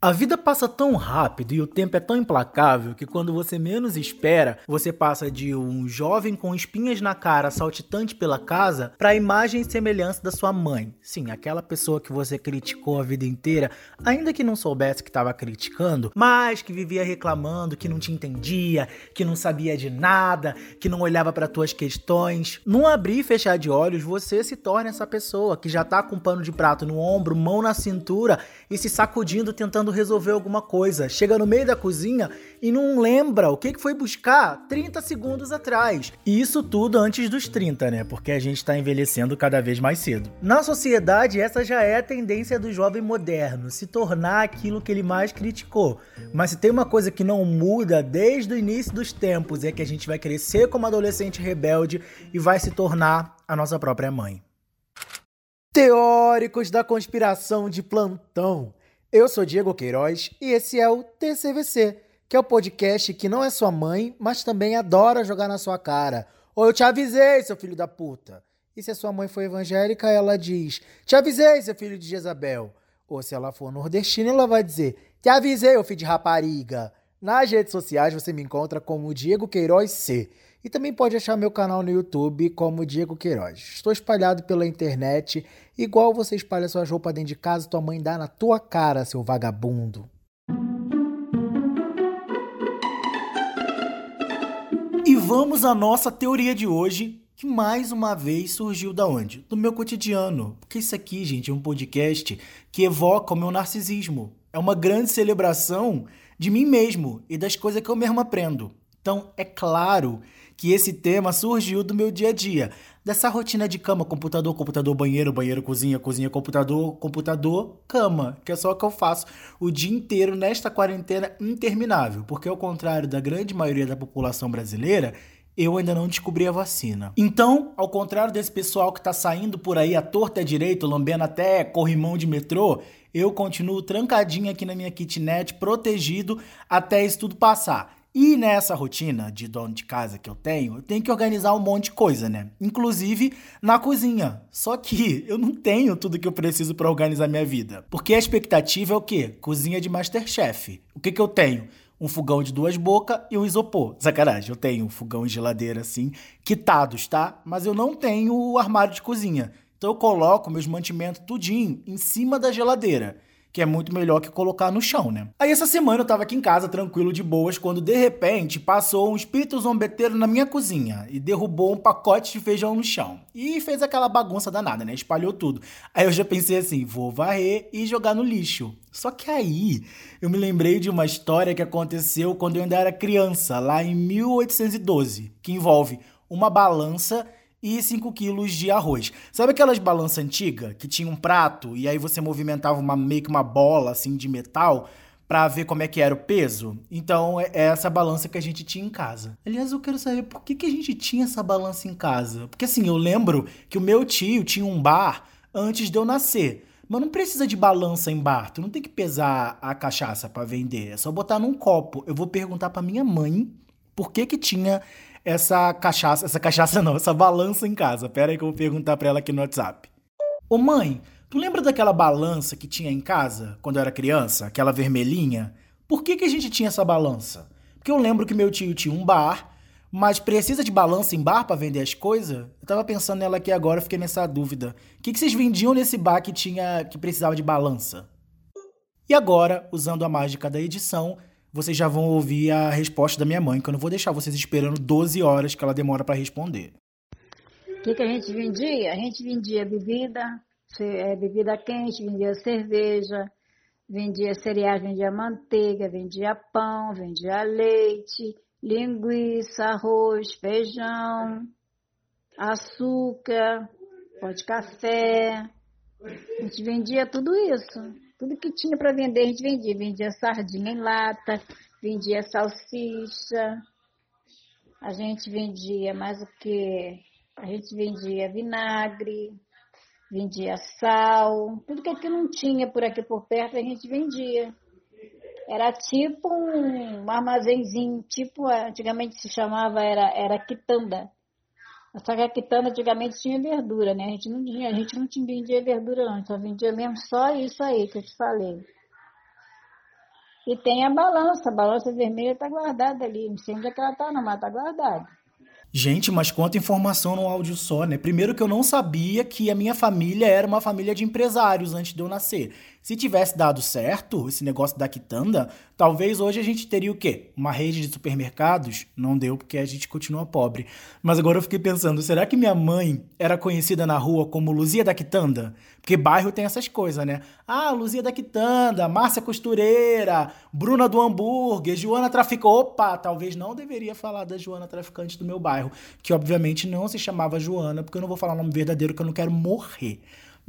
A vida passa tão rápido e o tempo é tão implacável que quando você menos espera, você passa de um jovem com espinhas na cara saltitante pela casa para a imagem e semelhança da sua mãe. Sim, aquela pessoa que você criticou a vida inteira, ainda que não soubesse que estava criticando, mas que vivia reclamando, que não te entendia, que não sabia de nada, que não olhava para tuas questões. Num abrir e fechar de olhos, você se torna essa pessoa que já tá com um pano de prato no ombro, mão na cintura e se sacudindo tentando tentando resolver alguma coisa. Chega no meio da cozinha e não lembra o que foi buscar 30 segundos atrás. E isso tudo antes dos 30, né? Porque a gente está envelhecendo cada vez mais cedo. Na sociedade, essa já é a tendência do jovem moderno, se tornar aquilo que ele mais criticou. Mas se tem uma coisa que não muda desde o início dos tempos, é que a gente vai crescer como adolescente rebelde e vai se tornar a nossa própria mãe. Teóricos da conspiração de plantão. Eu sou Diego Queiroz e esse é o TCVC, que é o podcast que não é sua mãe, mas também adora jogar na sua cara. Ou eu te avisei, seu filho da puta. E se a sua mãe for evangélica, ela diz: Te avisei, seu filho de Jezabel. Ou se ela for nordestina, ela vai dizer: Te avisei, ô filho de rapariga. Nas redes sociais você me encontra como Diego Queiroz C. E também pode achar meu canal no YouTube como Diego Queiroz. Estou espalhado pela internet, igual você espalha suas roupas dentro de casa tua mãe dá na tua cara, seu vagabundo. E vamos à nossa teoria de hoje, que mais uma vez surgiu da onde? Do meu cotidiano. Porque isso aqui, gente, é um podcast que evoca o meu narcisismo. É uma grande celebração de mim mesmo e das coisas que eu mesmo aprendo. Então, é claro que esse tema surgiu do meu dia a dia, dessa rotina de cama, computador, computador, banheiro, banheiro, cozinha, cozinha, computador, computador, cama, que é só o que eu faço o dia inteiro nesta quarentena interminável, porque ao contrário da grande maioria da população brasileira, eu ainda não descobri a vacina. Então, ao contrário desse pessoal que tá saindo por aí à torta direito, lambendo até corrimão de metrô, eu continuo trancadinho aqui na minha kitnet, protegido até isso tudo passar. E nessa rotina de dono de casa que eu tenho, eu tenho que organizar um monte de coisa, né? Inclusive na cozinha. Só que eu não tenho tudo que eu preciso para organizar minha vida. Porque a expectativa é o quê? Cozinha de Masterchef. O que, que eu tenho? Um fogão de duas bocas e um isopor. Sacanagem, eu tenho um fogão e geladeira assim, quitados, tá? Mas eu não tenho o armário de cozinha. Então eu coloco meus mantimentos tudinho em cima da geladeira que é muito melhor que colocar no chão, né? Aí essa semana eu tava aqui em casa tranquilo de boas quando de repente passou um espírito zombeteiro na minha cozinha e derrubou um pacote de feijão no chão. E fez aquela bagunça danada, né? Espalhou tudo. Aí eu já pensei assim, vou varrer e jogar no lixo. Só que aí eu me lembrei de uma história que aconteceu quando eu ainda era criança, lá em 1812, que envolve uma balança e 5 quilos de arroz. Sabe aquelas balanças antigas que tinha um prato e aí você movimentava uma, meio que uma bola assim de metal para ver como é que era o peso? Então é, é essa balança que a gente tinha em casa. Aliás, eu quero saber por que, que a gente tinha essa balança em casa. Porque assim, eu lembro que o meu tio tinha um bar antes de eu nascer. Mas não precisa de balança em bar, tu não tem que pesar a cachaça para vender, é só botar num copo. Eu vou perguntar para minha mãe por que que tinha essa cachaça, essa cachaça não, essa balança em casa. Pera aí que eu vou perguntar pra ela aqui no WhatsApp. Ô mãe, tu lembra daquela balança que tinha em casa quando eu era criança? Aquela vermelhinha? Por que, que a gente tinha essa balança? Porque eu lembro que meu tio tinha um bar, mas precisa de balança em bar para vender as coisas? Eu tava pensando nela aqui agora, fiquei nessa dúvida. O que, que vocês vendiam nesse bar que tinha que precisava de balança? E agora, usando a mágica da edição, vocês já vão ouvir a resposta da minha mãe, que eu não vou deixar vocês esperando 12 horas que ela demora para responder. O que, que, a gente vendia? A gente vendia bebida, é, bebida quente, vendia cerveja, vendia cereais, vendia manteiga, vendia pão, vendia leite, linguiça, arroz, feijão, açúcar, pó de café. A gente vendia tudo isso. Tudo que tinha para vender a gente vendia. Vendia sardinha em lata, vendia salsicha. A gente vendia mais o que? A gente vendia vinagre, vendia sal. Tudo que aqui não tinha por aqui por perto a gente vendia. Era tipo um armazenzinho, tipo, antigamente se chamava, era, era quitanda. Só que a quitanda antigamente tinha verdura, né? A gente não tinha, a gente não tinha vendia verdura não, só vendia mesmo só isso aí que eu te falei. E tem a balança, a balança vermelha está guardada ali. Não sei onde é que ela está, não, mas está guardada. Gente, mas quanta informação no áudio só, né? Primeiro que eu não sabia que a minha família era uma família de empresários antes de eu nascer. Se tivesse dado certo esse negócio da quitanda, talvez hoje a gente teria o quê? Uma rede de supermercados? Não deu porque a gente continua pobre. Mas agora eu fiquei pensando, será que minha mãe era conhecida na rua como Luzia da Quitanda? Porque bairro tem essas coisas, né? Ah, Luzia da Quitanda, Márcia Costureira, Bruna do Hambúrguer, Joana Traficante. Opa, talvez não deveria falar da Joana Traficante do meu bairro, que obviamente não se chamava Joana, porque eu não vou falar o nome verdadeiro que eu não quero morrer.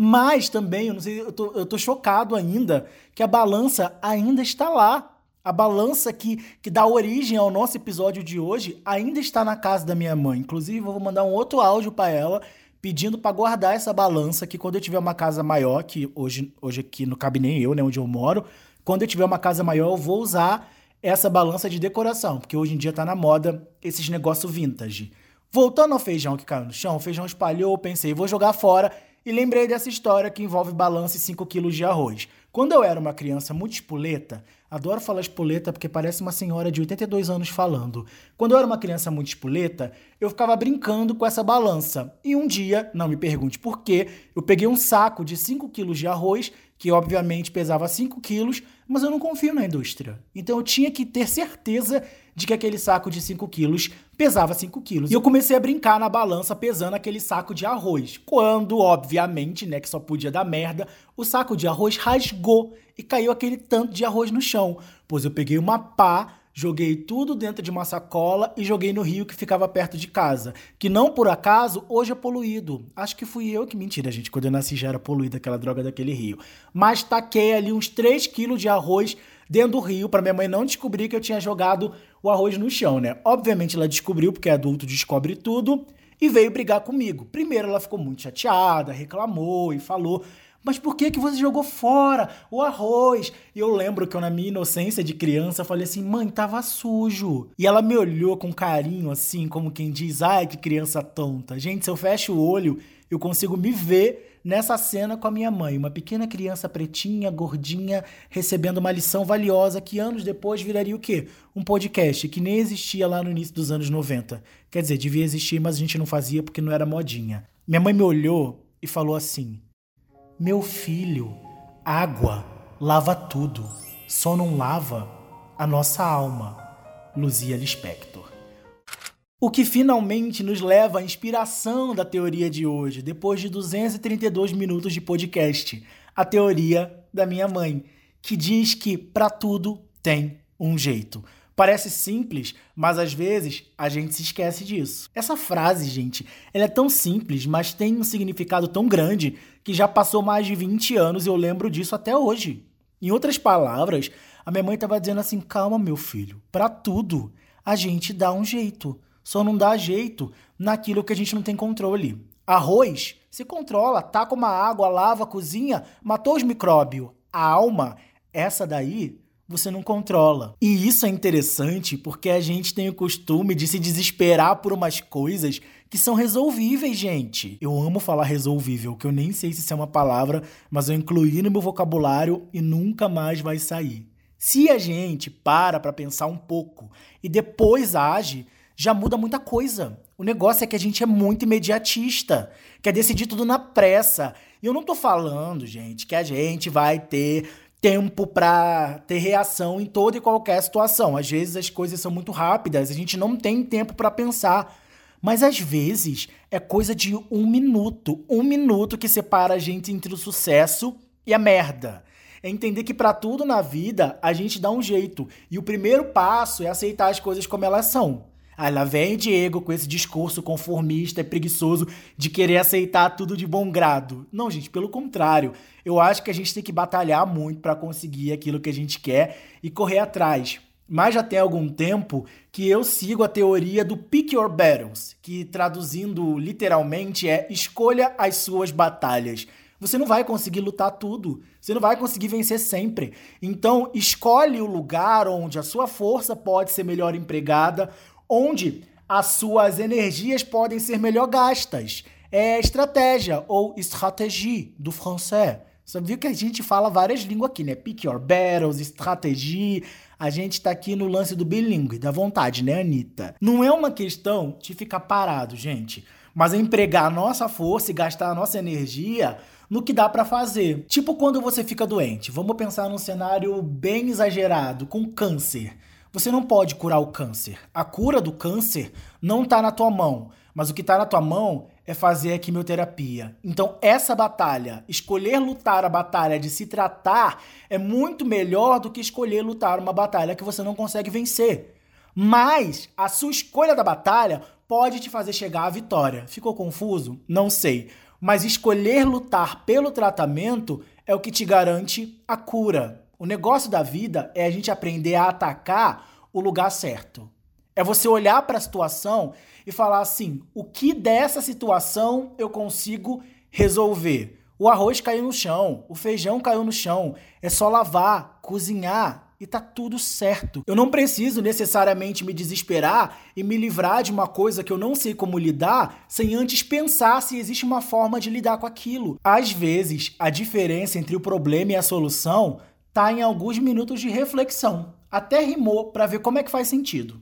Mas também, eu não sei, eu tô, eu tô chocado ainda que a balança ainda está lá. A balança que, que dá origem ao nosso episódio de hoje ainda está na casa da minha mãe. Inclusive, vou mandar um outro áudio para ela pedindo para guardar essa balança que quando eu tiver uma casa maior, que hoje, hoje aqui não cabe nem eu, né, onde eu moro, quando eu tiver uma casa maior, eu vou usar essa balança de decoração, porque hoje em dia tá na moda esses negócios vintage. Voltando ao feijão que caiu no chão, o feijão espalhou, pensei, vou jogar fora e lembrei dessa história que envolve balança e 5 quilos de arroz. Quando eu era uma criança muito espoleta, adoro falar espoleta porque parece uma senhora de 82 anos falando. Quando eu era uma criança muito espoleta, eu ficava brincando com essa balança. E um dia, não me pergunte por quê, eu peguei um saco de 5 quilos de arroz, que obviamente pesava 5 quilos, mas eu não confio na indústria. Então eu tinha que ter certeza de que aquele saco de 5 quilos pesava 5 quilos. E eu comecei a brincar na balança pesando aquele saco de arroz. Quando, obviamente, né, que só podia dar merda, o saco de arroz rasgou e caiu aquele tanto de arroz no chão. Pois eu peguei uma pá, joguei tudo dentro de uma sacola e joguei no rio que ficava perto de casa. Que não por acaso hoje é poluído. Acho que fui eu que mentira, gente. Quando eu nasci já era poluída aquela droga daquele rio. Mas taquei ali uns 3 quilos de arroz dentro do rio para minha mãe não descobrir que eu tinha jogado o arroz no chão, né? Obviamente ela descobriu, porque adulto descobre tudo, e veio brigar comigo. Primeiro ela ficou muito chateada, reclamou e falou: mas por que, que você jogou fora o arroz? E eu lembro que eu, na minha inocência de criança, falei assim: mãe, tava sujo. E ela me olhou com carinho, assim, como quem diz: ai, que criança tonta. Gente, se eu fecho o olho, eu consigo me ver nessa cena com a minha mãe, uma pequena criança pretinha, gordinha, recebendo uma lição valiosa que anos depois viraria o quê? Um podcast que nem existia lá no início dos anos 90. Quer dizer, devia existir, mas a gente não fazia porque não era modinha. Minha mãe me olhou e falou assim: Meu filho, água lava tudo, só não lava a nossa alma. Luzia Lispector. O que finalmente nos leva à inspiração da teoria de hoje, depois de 232 minutos de podcast, a teoria da minha mãe, que diz que para tudo tem um jeito. Parece simples, mas às vezes a gente se esquece disso. Essa frase, gente, ela é tão simples, mas tem um significado tão grande que já passou mais de 20 anos e eu lembro disso até hoje. Em outras palavras, a minha mãe estava dizendo assim: calma, meu filho, para tudo a gente dá um jeito só não dá jeito naquilo que a gente não tem controle. Arroz se controla, taca uma água, lava, cozinha, matou os micróbios. A alma, essa daí, você não controla. E isso é interessante porque a gente tem o costume de se desesperar por umas coisas que são resolvíveis, gente. Eu amo falar resolvível, que eu nem sei se isso é uma palavra, mas eu incluí no meu vocabulário e nunca mais vai sair. Se a gente para para pensar um pouco e depois age, já muda muita coisa. O negócio é que a gente é muito imediatista, quer decidir tudo na pressa. E eu não tô falando, gente, que a gente vai ter tempo para ter reação em toda e qualquer situação. Às vezes as coisas são muito rápidas, a gente não tem tempo para pensar. Mas às vezes é coisa de um minuto, um minuto que separa a gente entre o sucesso e a merda. É entender que para tudo na vida a gente dá um jeito. E o primeiro passo é aceitar as coisas como elas são. Aí lá vem Diego com esse discurso conformista e preguiçoso de querer aceitar tudo de bom grado. Não, gente, pelo contrário. Eu acho que a gente tem que batalhar muito para conseguir aquilo que a gente quer e correr atrás. Mas já tem algum tempo que eu sigo a teoria do Pick Your Battles, que traduzindo literalmente é escolha as suas batalhas. Você não vai conseguir lutar tudo, você não vai conseguir vencer sempre. Então, escolhe o lugar onde a sua força pode ser melhor empregada, onde as suas energias podem ser melhor gastas. É estratégia ou stratégie do francês. Você viu que a gente fala várias línguas aqui, né? Pick your battles, estratégia. A gente tá aqui no lance do bilíngue, da vontade, né, Anitta? Não é uma questão de ficar parado, gente, mas é empregar a nossa força e gastar a nossa energia no que dá para fazer. Tipo quando você fica doente. Vamos pensar num cenário bem exagerado, com câncer. Você não pode curar o câncer. A cura do câncer não tá na tua mão, mas o que tá na tua mão é fazer a quimioterapia. Então, essa batalha, escolher lutar a batalha de se tratar, é muito melhor do que escolher lutar uma batalha que você não consegue vencer. Mas a sua escolha da batalha pode te fazer chegar à vitória. Ficou confuso? Não sei. Mas escolher lutar pelo tratamento é o que te garante a cura. O negócio da vida é a gente aprender a atacar o lugar certo. É você olhar para a situação e falar assim: o que dessa situação eu consigo resolver? O arroz caiu no chão, o feijão caiu no chão. É só lavar, cozinhar e tá tudo certo. Eu não preciso necessariamente me desesperar e me livrar de uma coisa que eu não sei como lidar sem antes pensar se existe uma forma de lidar com aquilo. Às vezes, a diferença entre o problema e a solução tá em alguns minutos de reflexão. Até rimou para ver como é que faz sentido.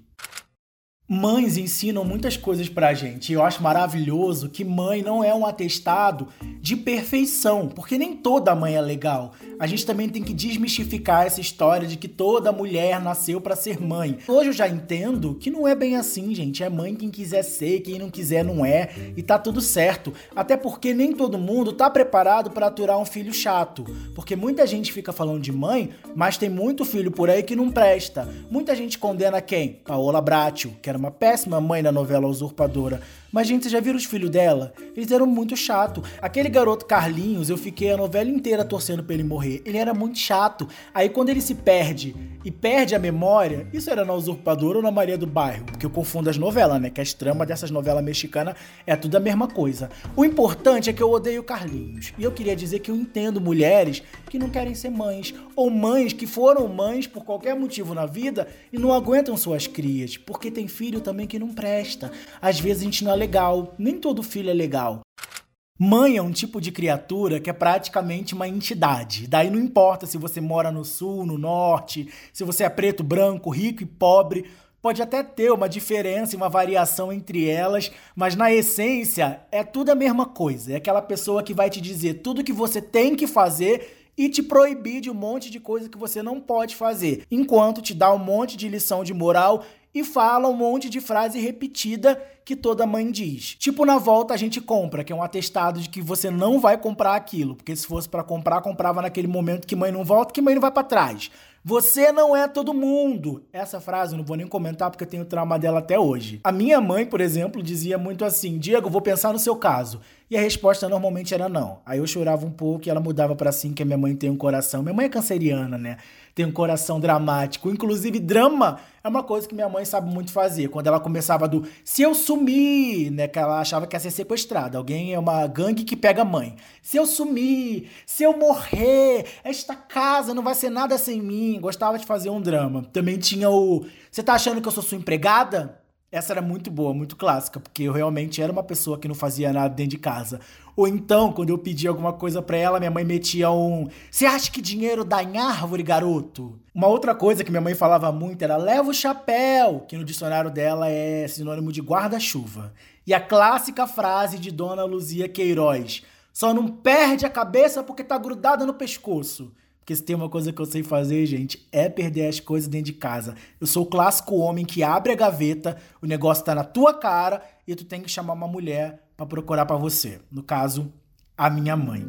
Mães ensinam muitas coisas pra gente. Eu acho maravilhoso que mãe não é um atestado de perfeição, porque nem toda mãe é legal. A gente também tem que desmistificar essa história de que toda mulher nasceu para ser mãe. Hoje eu já entendo que não é bem assim, gente. É mãe quem quiser ser, quem não quiser não é, e tá tudo certo. Até porque nem todo mundo tá preparado para aturar um filho chato, porque muita gente fica falando de mãe, mas tem muito filho por aí que não presta. Muita gente condena quem? Paola Bracho, que era era uma péssima mãe na novela Usurpadora. Mas, gente, vocês já viram os filhos dela? Eles eram muito chato. Aquele garoto Carlinhos, eu fiquei a novela inteira torcendo pra ele morrer. Ele era muito chato. Aí quando ele se perde e perde a memória, isso era na Usurpadora ou na Maria do Bairro? Porque eu confundo as novelas, né? Que as tramas dessas novelas mexicanas é tudo a mesma coisa. O importante é que eu odeio Carlinhos. E eu queria dizer que eu entendo mulheres que não querem ser mães. Ou mães que foram mães por qualquer motivo na vida e não aguentam suas crias. Porque tem filho também que não presta. Às vezes a gente não legal, nem todo filho é legal. Mãe é um tipo de criatura que é praticamente uma entidade. Daí não importa se você mora no sul, no norte, se você é preto, branco, rico e pobre, pode até ter uma diferença e uma variação entre elas, mas na essência é tudo a mesma coisa. É aquela pessoa que vai te dizer tudo que você tem que fazer e te proibir de um monte de coisa que você não pode fazer, enquanto te dá um monte de lição de moral e fala um monte de frase repetida que toda mãe diz. Tipo, na volta a gente compra, que é um atestado de que você não vai comprar aquilo, porque se fosse para comprar, comprava naquele momento que mãe não volta, que mãe não vai para trás. Você não é todo mundo. Essa frase eu não vou nem comentar porque eu tenho trauma dela até hoje. A minha mãe, por exemplo, dizia muito assim: Diego, vou pensar no seu caso. E a resposta normalmente era não. Aí eu chorava um pouco e ela mudava para sim que a minha mãe tem um coração. Minha mãe é canceriana, né? Tem um coração dramático. Inclusive, drama é uma coisa que minha mãe sabe muito fazer. Quando ela começava do se eu sumir, né? Que ela achava que ia ser sequestrada. Alguém é uma gangue que pega a mãe. Se eu sumir, se eu morrer, esta casa não vai ser nada sem mim. Gostava de fazer um drama. Também tinha o. Você tá achando que eu sou sua empregada? Essa era muito boa, muito clássica, porque eu realmente era uma pessoa que não fazia nada dentro de casa. Ou então, quando eu pedia alguma coisa para ela, minha mãe metia um: Você acha que dinheiro dá em árvore, garoto? Uma outra coisa que minha mãe falava muito era: Leva o chapéu, que no dicionário dela é sinônimo de guarda-chuva. E a clássica frase de Dona Luzia Queiroz: Só não perde a cabeça porque tá grudada no pescoço. Porque se tem uma coisa que eu sei fazer, gente, é perder as coisas dentro de casa. Eu sou o clássico homem que abre a gaveta, o negócio tá na tua cara e tu tem que chamar uma mulher para procurar para você. No caso, a minha mãe.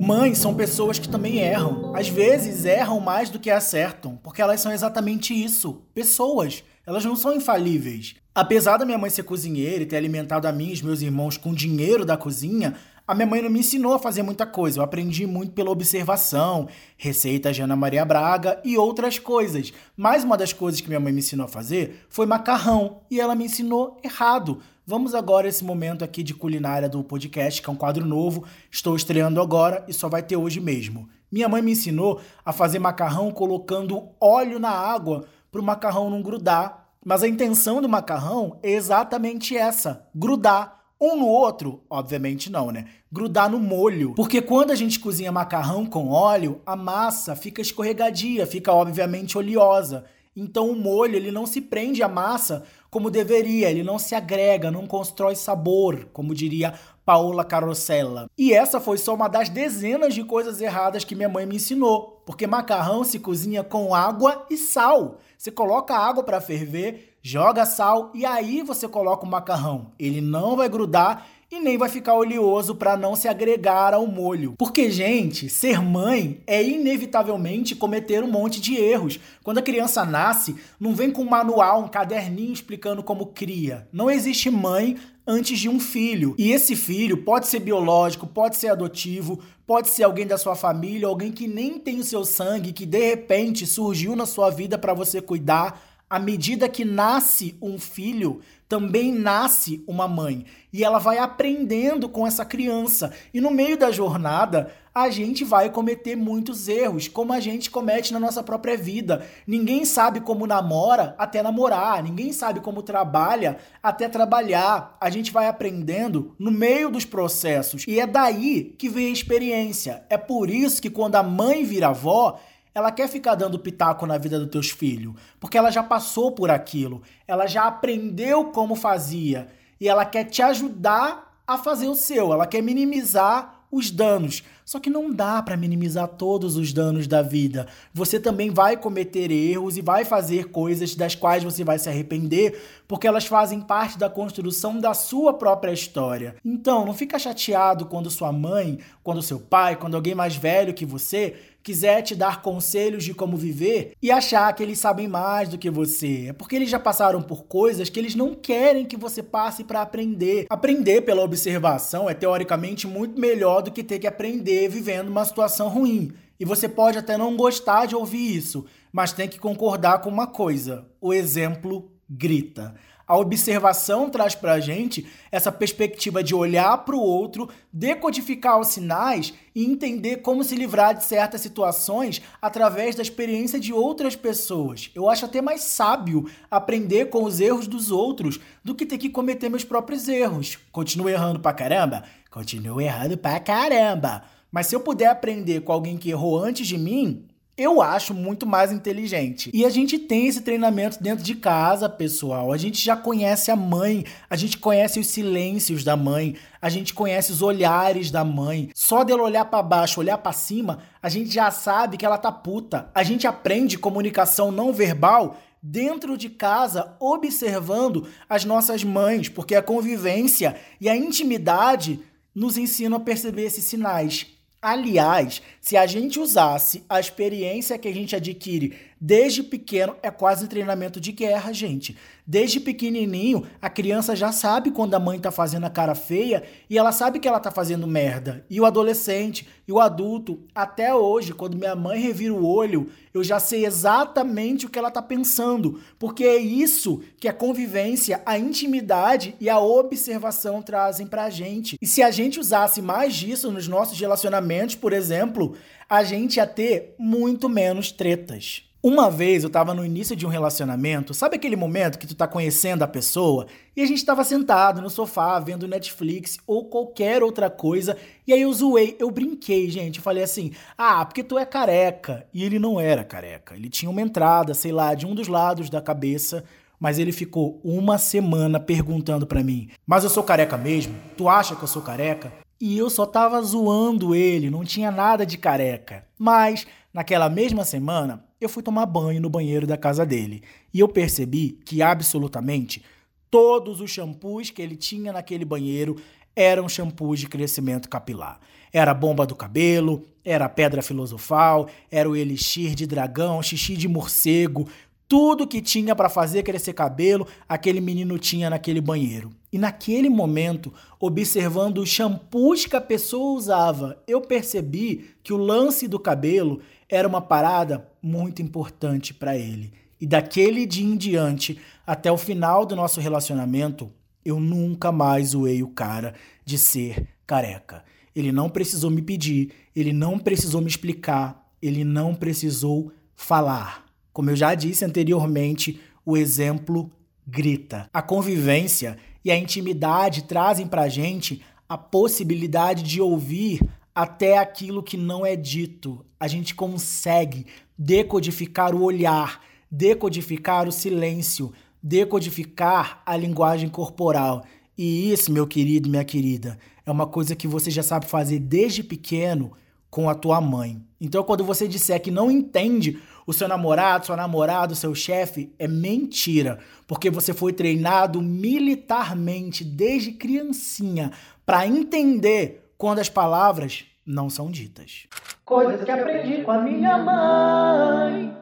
Mães são pessoas que também erram. Às vezes erram mais do que acertam, porque elas são exatamente isso, pessoas. Elas não são infalíveis. Apesar da minha mãe ser cozinheira e ter alimentado a mim e os meus irmãos com dinheiro da cozinha, a minha mãe não me ensinou a fazer muita coisa. Eu aprendi muito pela observação, receitas de Ana Maria Braga e outras coisas. Mas uma das coisas que minha mãe me ensinou a fazer foi macarrão. E ela me ensinou errado. Vamos agora esse momento aqui de culinária do podcast, que é um quadro novo. Estou estreando agora e só vai ter hoje mesmo. Minha mãe me ensinou a fazer macarrão colocando óleo na água para o macarrão não grudar mas a intenção do macarrão é exatamente essa: grudar. Um no outro? Obviamente não, né? Grudar no molho. Porque quando a gente cozinha macarrão com óleo, a massa fica escorregadia, fica obviamente oleosa. Então o molho ele não se prende à massa como deveria, ele não se agrega, não constrói sabor, como diria Paola Carosella. E essa foi só uma das dezenas de coisas erradas que minha mãe me ensinou, porque macarrão se cozinha com água e sal. Você coloca água para ferver, joga sal e aí você coloca o macarrão. Ele não vai grudar e nem vai ficar oleoso para não se agregar ao molho. Porque, gente, ser mãe é inevitavelmente cometer um monte de erros. Quando a criança nasce, não vem com um manual, um caderninho explicando como cria. Não existe mãe antes de um filho. E esse filho pode ser biológico, pode ser adotivo, pode ser alguém da sua família, alguém que nem tem o seu sangue, que de repente surgiu na sua vida para você cuidar à medida que nasce um filho, também nasce uma mãe. E ela vai aprendendo com essa criança. E no meio da jornada, a gente vai cometer muitos erros, como a gente comete na nossa própria vida. Ninguém sabe como namora até namorar, ninguém sabe como trabalha até trabalhar. A gente vai aprendendo no meio dos processos. E é daí que vem a experiência. É por isso que quando a mãe vira avó, ela quer ficar dando pitaco na vida dos teus filhos, porque ela já passou por aquilo, ela já aprendeu como fazia e ela quer te ajudar a fazer o seu, ela quer minimizar os danos. Só que não dá para minimizar todos os danos da vida. Você também vai cometer erros e vai fazer coisas das quais você vai se arrepender, porque elas fazem parte da construção da sua própria história. Então, não fica chateado quando sua mãe, quando seu pai, quando alguém mais velho que você quiser te dar conselhos de como viver e achar que eles sabem mais do que você. É porque eles já passaram por coisas que eles não querem que você passe para aprender. Aprender pela observação é teoricamente muito melhor do que ter que aprender vivendo uma situação ruim. E você pode até não gostar de ouvir isso, mas tem que concordar com uma coisa: o exemplo grita. A observação traz para a gente essa perspectiva de olhar para o outro, decodificar os sinais e entender como se livrar de certas situações através da experiência de outras pessoas. Eu acho até mais sábio aprender com os erros dos outros do que ter que cometer meus próprios erros. Continuo errando pra caramba? Continuo errando pra caramba. Mas se eu puder aprender com alguém que errou antes de mim, eu acho muito mais inteligente. E a gente tem esse treinamento dentro de casa, pessoal. A gente já conhece a mãe, a gente conhece os silêncios da mãe, a gente conhece os olhares da mãe. Só dela olhar para baixo, olhar para cima, a gente já sabe que ela tá puta. A gente aprende comunicação não verbal dentro de casa, observando as nossas mães, porque a convivência e a intimidade nos ensinam a perceber esses sinais. Aliás, se a gente usasse a experiência que a gente adquire desde pequeno, é quase treinamento de guerra, gente. Desde pequenininho, a criança já sabe quando a mãe tá fazendo a cara feia e ela sabe que ela tá fazendo merda. E o adolescente e o adulto, até hoje, quando minha mãe revira o olho, eu já sei exatamente o que ela tá pensando, porque é isso que a convivência, a intimidade e a observação trazem pra gente. E se a gente usasse mais disso nos nossos relacionamentos, por exemplo, a gente ia ter muito menos tretas. Uma vez eu tava no início de um relacionamento, sabe aquele momento que tu tá conhecendo a pessoa e a gente tava sentado no sofá vendo Netflix ou qualquer outra coisa e aí eu zoei, eu brinquei, gente, falei assim: "Ah, porque tu é careca". E ele não era careca, ele tinha uma entrada, sei lá, de um dos lados da cabeça, mas ele ficou uma semana perguntando para mim: "Mas eu sou careca mesmo? Tu acha que eu sou careca?" E eu só tava zoando ele, não tinha nada de careca. Mas naquela mesma semana eu fui tomar banho no banheiro da casa dele e eu percebi que absolutamente todos os shampoos que ele tinha naquele banheiro eram shampoos de crescimento capilar. Era a bomba do cabelo, era a pedra filosofal, era o elixir de dragão, xixi de morcego, tudo que tinha para fazer crescer cabelo, aquele menino tinha naquele banheiro. E naquele momento, observando os shampoos que a pessoa usava, eu percebi que o lance do cabelo era uma parada muito importante para ele. E daquele dia em diante, até o final do nosso relacionamento, eu nunca mais zoei o cara de ser careca. Ele não precisou me pedir, ele não precisou me explicar, ele não precisou falar. Como eu já disse anteriormente, o exemplo grita. A convivência e a intimidade trazem pra gente a possibilidade de ouvir até aquilo que não é dito. A gente consegue decodificar o olhar, decodificar o silêncio, decodificar a linguagem corporal. E isso, meu querido, minha querida, é uma coisa que você já sabe fazer desde pequeno com a tua mãe. Então, quando você disser que não entende o seu namorado, sua namorada, o seu chefe, é mentira, porque você foi treinado militarmente desde criancinha para entender quando as palavras não são ditas. Coisas que aprendi com a minha mãe.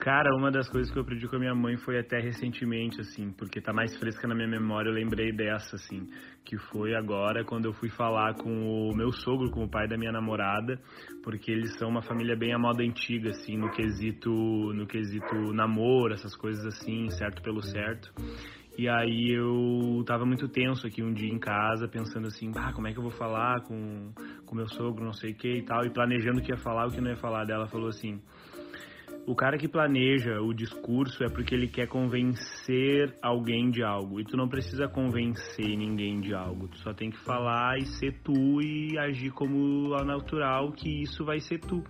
Cara, uma das coisas que eu aprendi com a minha mãe foi até recentemente, assim, porque tá mais fresca na minha memória, eu lembrei dessa, assim, que foi agora quando eu fui falar com o meu sogro, com o pai da minha namorada, porque eles são uma família bem à moda antiga, assim, no quesito, no quesito namoro, essas coisas assim, certo pelo certo. E aí eu tava muito tenso aqui um dia em casa, pensando assim, ah, como é que eu vou falar com o meu sogro, não sei o que e tal, e planejando o que ia falar, o que não ia falar. Dela falou assim, o cara que planeja o discurso é porque ele quer convencer alguém de algo. E tu não precisa convencer ninguém de algo. Tu só tem que falar e ser tu e agir como a natural que isso vai ser tu.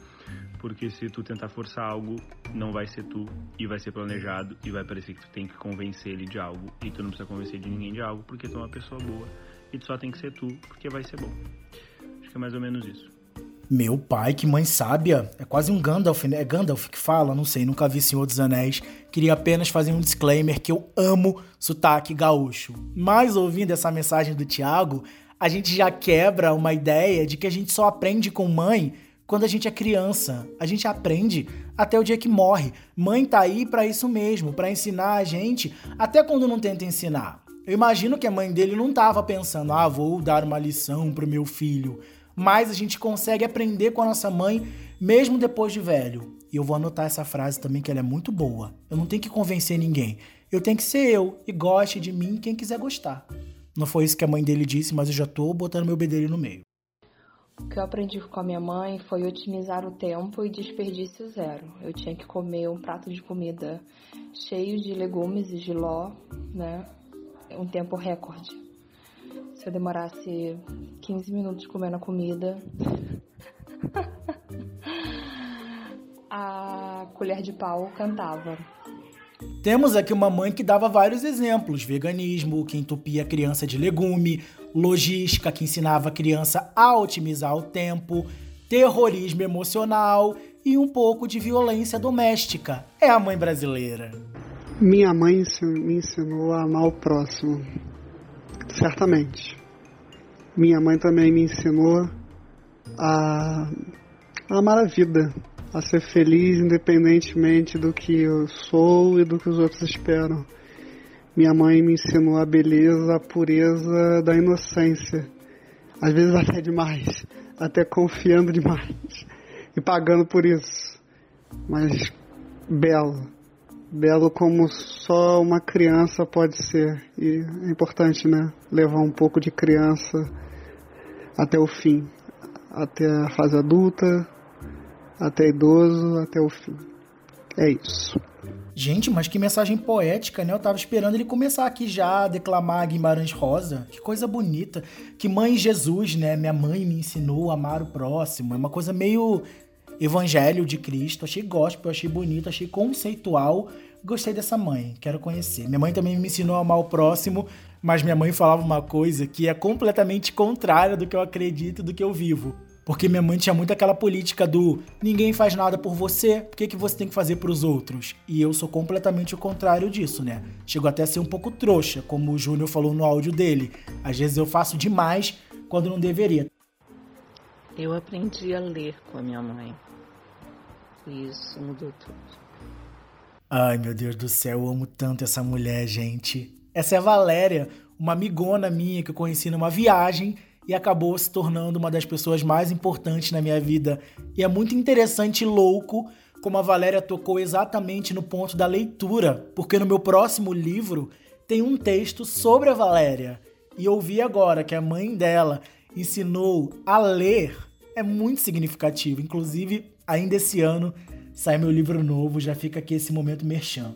Porque se tu tentar forçar algo, não vai ser tu e vai ser planejado e vai parecer que tu tem que convencer ele de algo. E tu não precisa convencer de ninguém de algo porque tu é uma pessoa boa. E tu só tem que ser tu porque vai ser bom. Acho que é mais ou menos isso. Meu pai, que mãe sábia. É quase um Gandalf, né? É Gandalf que fala, não sei, nunca vi Senhor dos Anéis. Queria apenas fazer um disclaimer que eu amo sotaque gaúcho. Mas ouvindo essa mensagem do Tiago, a gente já quebra uma ideia de que a gente só aprende com mãe quando a gente é criança. A gente aprende até o dia que morre. Mãe tá aí para isso mesmo, para ensinar a gente, até quando não tenta ensinar. Eu imagino que a mãe dele não tava pensando: "Ah, vou dar uma lição pro meu filho" mais a gente consegue aprender com a nossa mãe, mesmo depois de velho. E eu vou anotar essa frase também, que ela é muito boa. Eu não tenho que convencer ninguém. Eu tenho que ser eu e goste de mim quem quiser gostar. Não foi isso que a mãe dele disse, mas eu já tô botando meu bedelho no meio. O que eu aprendi com a minha mãe foi otimizar o tempo e desperdício zero. Eu tinha que comer um prato de comida cheio de legumes e giló, né? Um tempo recorde. Se eu demorasse 15 minutos comendo a comida, a colher de pau cantava. Temos aqui uma mãe que dava vários exemplos: veganismo, que entupia a criança de legume, logística, que ensinava a criança a otimizar o tempo, terrorismo emocional e um pouco de violência doméstica. É a mãe brasileira. Minha mãe me ensinou a amar o próximo certamente. Minha mãe também me ensinou a, a amar a vida, a ser feliz independentemente do que eu sou e do que os outros esperam. Minha mãe me ensinou a beleza, a pureza da inocência. Às vezes até demais, até confiando demais e pagando por isso. Mas belo belo como só uma criança pode ser. E é importante, né? Levar um pouco de criança até o fim, até a fase adulta, até idoso, até o fim. É isso. Gente, mas que mensagem poética, né? Eu tava esperando ele começar aqui já a declamar Guimarães Rosa. Que coisa bonita. Que mãe Jesus, né? Minha mãe me ensinou a amar o próximo. É uma coisa meio Evangelho de Cristo. Achei gospel, achei bonito, achei conceitual. Gostei dessa mãe, quero conhecer. Minha mãe também me ensinou a amar o próximo, mas minha mãe falava uma coisa que é completamente contrária do que eu acredito, do que eu vivo. Porque minha mãe tinha muito aquela política do ninguém faz nada por você, por que, que você tem que fazer para os outros? E eu sou completamente o contrário disso, né? Chego até a ser um pouco trouxa, como o Júnior falou no áudio dele. Às vezes eu faço demais quando não deveria. Eu aprendi a ler com a minha mãe. Isso mudou tudo. Ai, meu Deus do céu, eu amo tanto essa mulher, gente. Essa é a Valéria, uma amigona minha que eu conheci numa viagem e acabou se tornando uma das pessoas mais importantes na minha vida. E é muito interessante e louco como a Valéria tocou exatamente no ponto da leitura, porque no meu próximo livro tem um texto sobre a Valéria. E ouvir agora que a mãe dela ensinou a ler é muito significativo. Inclusive, ainda esse ano sai meu livro novo, já fica aqui esse momento merchan.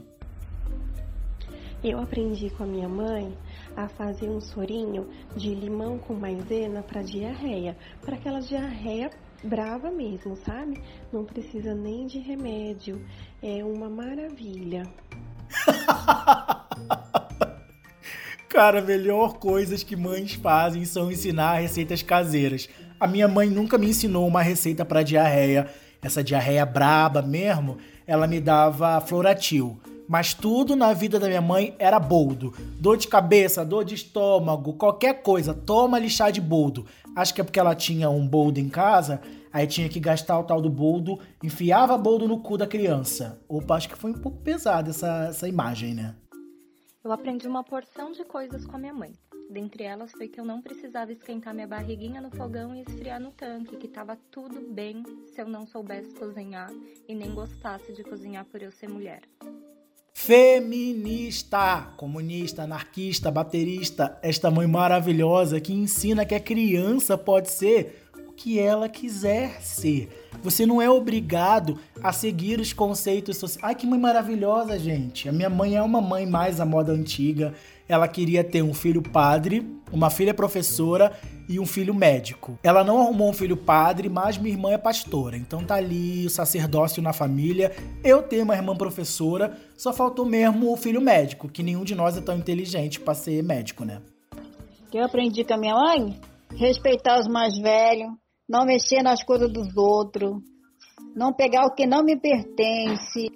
Eu aprendi com a minha mãe a fazer um sorinho de limão com maisena para diarreia, para aquela diarreia brava mesmo, sabe? Não precisa nem de remédio. É uma maravilha. Cara, melhor coisas que mães fazem são ensinar receitas caseiras. A minha mãe nunca me ensinou uma receita para diarreia. Essa diarreia braba mesmo, ela me dava floratil. Mas tudo na vida da minha mãe era boldo. Dor de cabeça, dor de estômago, qualquer coisa, toma lixar de boldo. Acho que é porque ela tinha um boldo em casa, aí tinha que gastar o tal do boldo, enfiava boldo no cu da criança. Opa, acho que foi um pouco pesada essa, essa imagem, né? Eu aprendi uma porção de coisas com a minha mãe. Dentre elas foi que eu não precisava esquentar minha barriguinha no fogão e esfriar no tanque, que estava tudo bem se eu não soubesse cozinhar e nem gostasse de cozinhar por eu ser mulher. Feminista, comunista, anarquista, baterista, esta mãe maravilhosa que ensina que a criança pode ser o que ela quiser ser. Você não é obrigado a seguir os conceitos sociais. Ai, que mãe maravilhosa, gente. A minha mãe é uma mãe mais à moda antiga. Ela queria ter um filho padre, uma filha professora e um filho médico. Ela não arrumou um filho padre, mas minha irmã é pastora. Então tá ali o sacerdócio na família. Eu tenho uma irmã professora, só faltou mesmo o filho médico, que nenhum de nós é tão inteligente para ser médico, né? Eu aprendi com a minha mãe? Respeitar os mais velhos, não mexer nas coisas dos outros, não pegar o que não me pertence,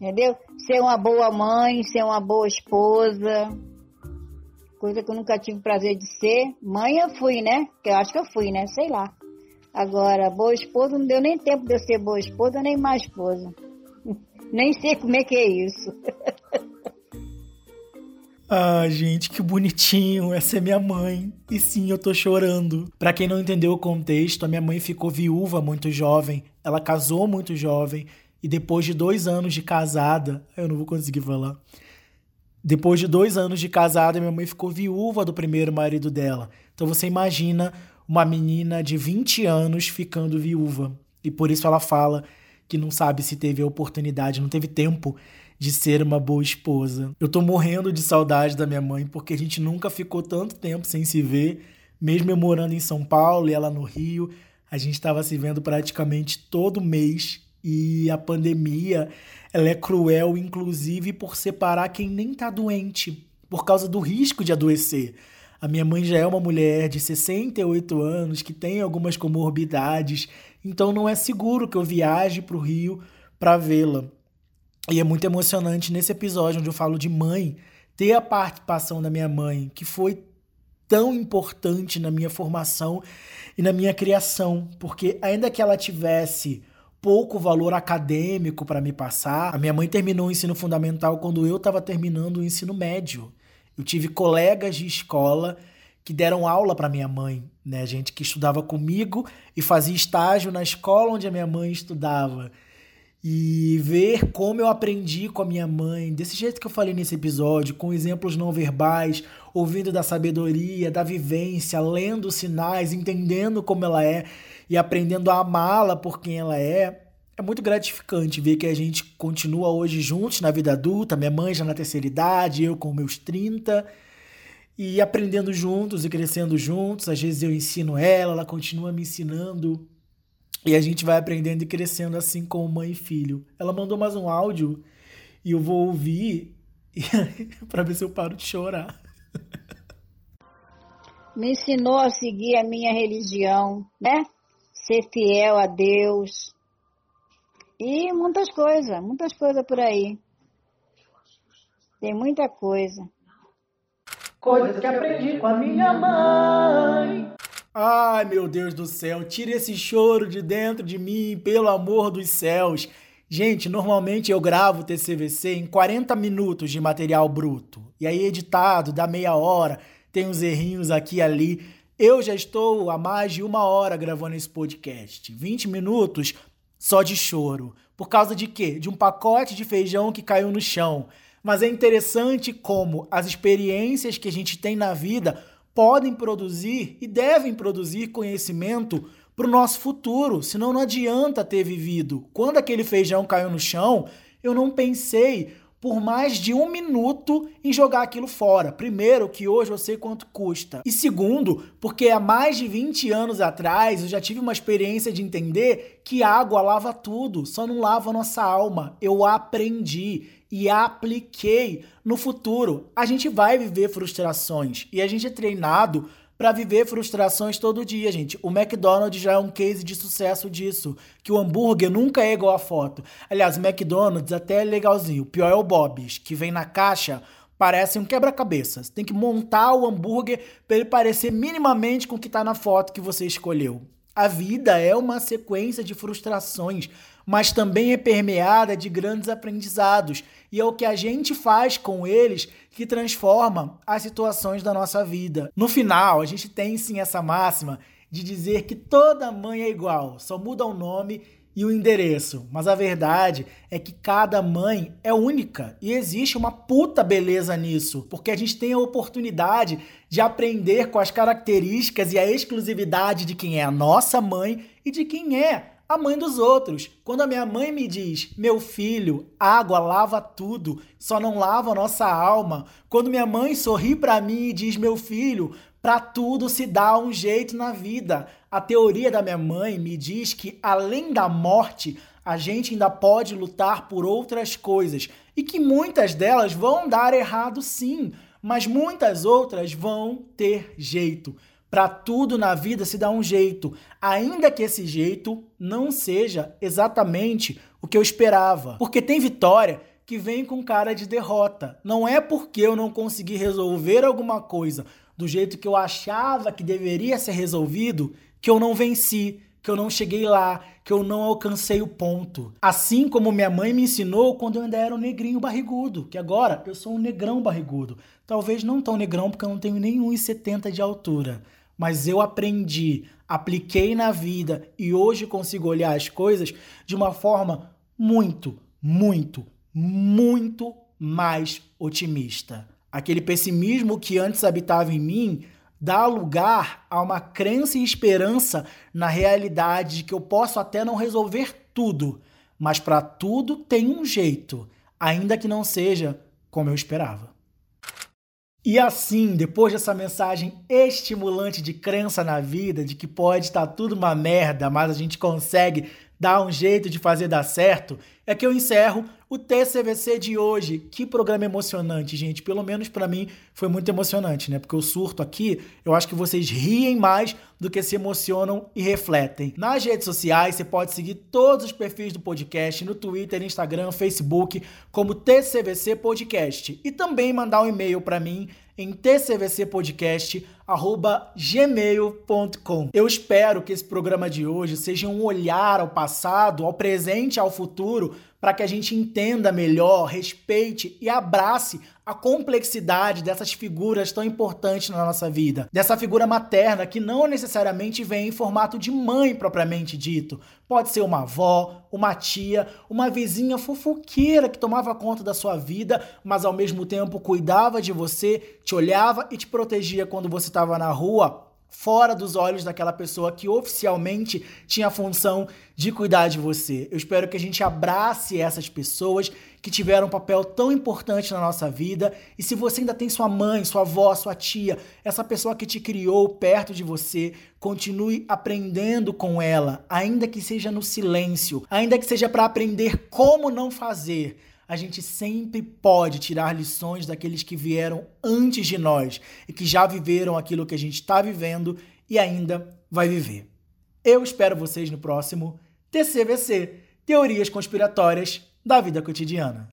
entendeu? Ser uma boa mãe, ser uma boa esposa, coisa que eu nunca tive prazer de ser. Mãe eu fui, né? Que eu acho que eu fui, né? Sei lá. Agora, boa esposa não deu nem tempo de eu ser boa esposa, nem má esposa. nem sei como é que é isso. Ah, gente, que bonitinho. Essa é minha mãe. E sim, eu tô chorando. Para quem não entendeu o contexto, a minha mãe ficou viúva muito jovem. Ela casou muito jovem. E depois de dois anos de casada, eu não vou conseguir falar. Depois de dois anos de casada, minha mãe ficou viúva do primeiro marido dela. Então você imagina uma menina de 20 anos ficando viúva. E por isso ela fala que não sabe se teve a oportunidade, não teve tempo de ser uma boa esposa. Eu tô morrendo de saudade da minha mãe porque a gente nunca ficou tanto tempo sem se ver, mesmo eu morando em São Paulo e ela no Rio. A gente estava se vendo praticamente todo mês e a pandemia ela é cruel, inclusive, por separar quem nem tá doente, por causa do risco de adoecer. A minha mãe já é uma mulher de 68 anos que tem algumas comorbidades, então não é seguro que eu viaje para o Rio para vê-la. E é muito emocionante nesse episódio onde eu falo de mãe, ter a participação da minha mãe, que foi tão importante na minha formação e na minha criação, porque ainda que ela tivesse pouco valor acadêmico para me passar. A minha mãe terminou o ensino fundamental quando eu estava terminando o ensino médio. Eu tive colegas de escola que deram aula para minha mãe, né? Gente que estudava comigo e fazia estágio na escola onde a minha mãe estudava. E ver como eu aprendi com a minha mãe, desse jeito que eu falei nesse episódio, com exemplos não verbais, ouvindo da sabedoria, da vivência, lendo sinais, entendendo como ela é e aprendendo a amá-la por quem ela é. É muito gratificante ver que a gente continua hoje juntos na vida adulta, minha mãe já na terceira idade, eu com meus 30, e aprendendo juntos e crescendo juntos. Às vezes eu ensino ela, ela continua me ensinando. E a gente vai aprendendo e crescendo assim como mãe e filho. Ela mandou mais um áudio e eu vou ouvir para ver se eu paro de chorar. Me ensinou a seguir a minha religião, né? Ser fiel a Deus e muitas coisas, muitas coisas por aí. Tem muita coisa. Coisas que aprendi com a minha mãe. Ai, meu Deus do céu, tire esse choro de dentro de mim, pelo amor dos céus. Gente, normalmente eu gravo TCVC em 40 minutos de material bruto. E aí, editado, dá meia hora, tem uns errinhos aqui e ali. Eu já estou há mais de uma hora gravando esse podcast. 20 minutos só de choro. Por causa de quê? De um pacote de feijão que caiu no chão. Mas é interessante como as experiências que a gente tem na vida podem produzir e devem produzir conhecimento para o nosso futuro, senão não adianta ter vivido. Quando aquele feijão caiu no chão, eu não pensei por mais de um minuto em jogar aquilo fora. Primeiro, que hoje eu sei quanto custa. E segundo, porque há mais de 20 anos atrás eu já tive uma experiência de entender que água lava tudo, só não lava a nossa alma. Eu aprendi e apliquei. No futuro, a gente vai viver frustrações e a gente é treinado para viver frustrações todo dia, gente. O McDonald's já é um case de sucesso disso, que o hambúrguer nunca é igual a foto. Aliás, o McDonald's até é legalzinho. O pior é o Bob's, que vem na caixa, parece um quebra-cabeça. Você tem que montar o hambúrguer para ele parecer minimamente com o que está na foto que você escolheu. A vida é uma sequência de frustrações, mas também é permeada de grandes aprendizados, e é o que a gente faz com eles que transforma as situações da nossa vida. No final, a gente tem sim essa máxima de dizer que toda mãe é igual, só muda o nome e o endereço. Mas a verdade é que cada mãe é única e existe uma puta beleza nisso, porque a gente tem a oportunidade de aprender com as características e a exclusividade de quem é a nossa mãe e de quem é a mãe dos outros. Quando a minha mãe me diz, meu filho, água lava tudo, só não lava a nossa alma. Quando minha mãe sorri para mim e diz, meu filho, para tudo se dá um jeito na vida. A teoria da minha mãe me diz que além da morte, a gente ainda pode lutar por outras coisas e que muitas delas vão dar errado sim, mas muitas outras vão ter jeito. Para tudo na vida se dá um jeito, ainda que esse jeito não seja exatamente o que eu esperava. Porque tem vitória que vem com cara de derrota. Não é porque eu não consegui resolver alguma coisa do jeito que eu achava que deveria ser resolvido que eu não venci, que eu não cheguei lá, que eu não alcancei o ponto. Assim como minha mãe me ensinou quando eu ainda era um negrinho barrigudo, que agora eu sou um negrão barrigudo. Talvez não tão negrão porque eu não tenho nem 1,70 de altura mas eu aprendi, apliquei na vida e hoje consigo olhar as coisas de uma forma muito, muito, muito mais otimista. Aquele pessimismo que antes habitava em mim dá lugar a uma crença e esperança na realidade de que eu posso até não resolver tudo, mas para tudo tem um jeito, ainda que não seja como eu esperava. E assim, depois dessa mensagem estimulante de crença na vida, de que pode estar tudo uma merda, mas a gente consegue dar um jeito de fazer dar certo, é que eu encerro o TCVC de hoje. Que programa emocionante, gente. Pelo menos para mim foi muito emocionante, né? Porque o surto aqui, eu acho que vocês riem mais do que se emocionam e refletem. Nas redes sociais, você pode seguir todos os perfis do podcast no Twitter, Instagram, Facebook, como TCVC Podcast. E também mandar um e-mail para mim em tcvcpodcast@gmail.com. Eu espero que esse programa de hoje seja um olhar ao passado, ao presente, ao futuro para que a gente entenda melhor, respeite e abrace a complexidade dessas figuras tão importantes na nossa vida. Dessa figura materna que não necessariamente vem em formato de mãe propriamente dito. Pode ser uma avó, uma tia, uma vizinha fofoqueira que tomava conta da sua vida, mas ao mesmo tempo cuidava de você, te olhava e te protegia quando você estava na rua fora dos olhos daquela pessoa que oficialmente tinha a função de cuidar de você. Eu espero que a gente abrace essas pessoas que tiveram um papel tão importante na nossa vida. E se você ainda tem sua mãe, sua avó, sua tia, essa pessoa que te criou perto de você, continue aprendendo com ela, ainda que seja no silêncio, ainda que seja para aprender como não fazer a gente sempre pode tirar lições daqueles que vieram antes de nós e que já viveram aquilo que a gente está vivendo e ainda vai viver. Eu espero vocês no próximo TCVC Teorias Conspiratórias da Vida Cotidiana.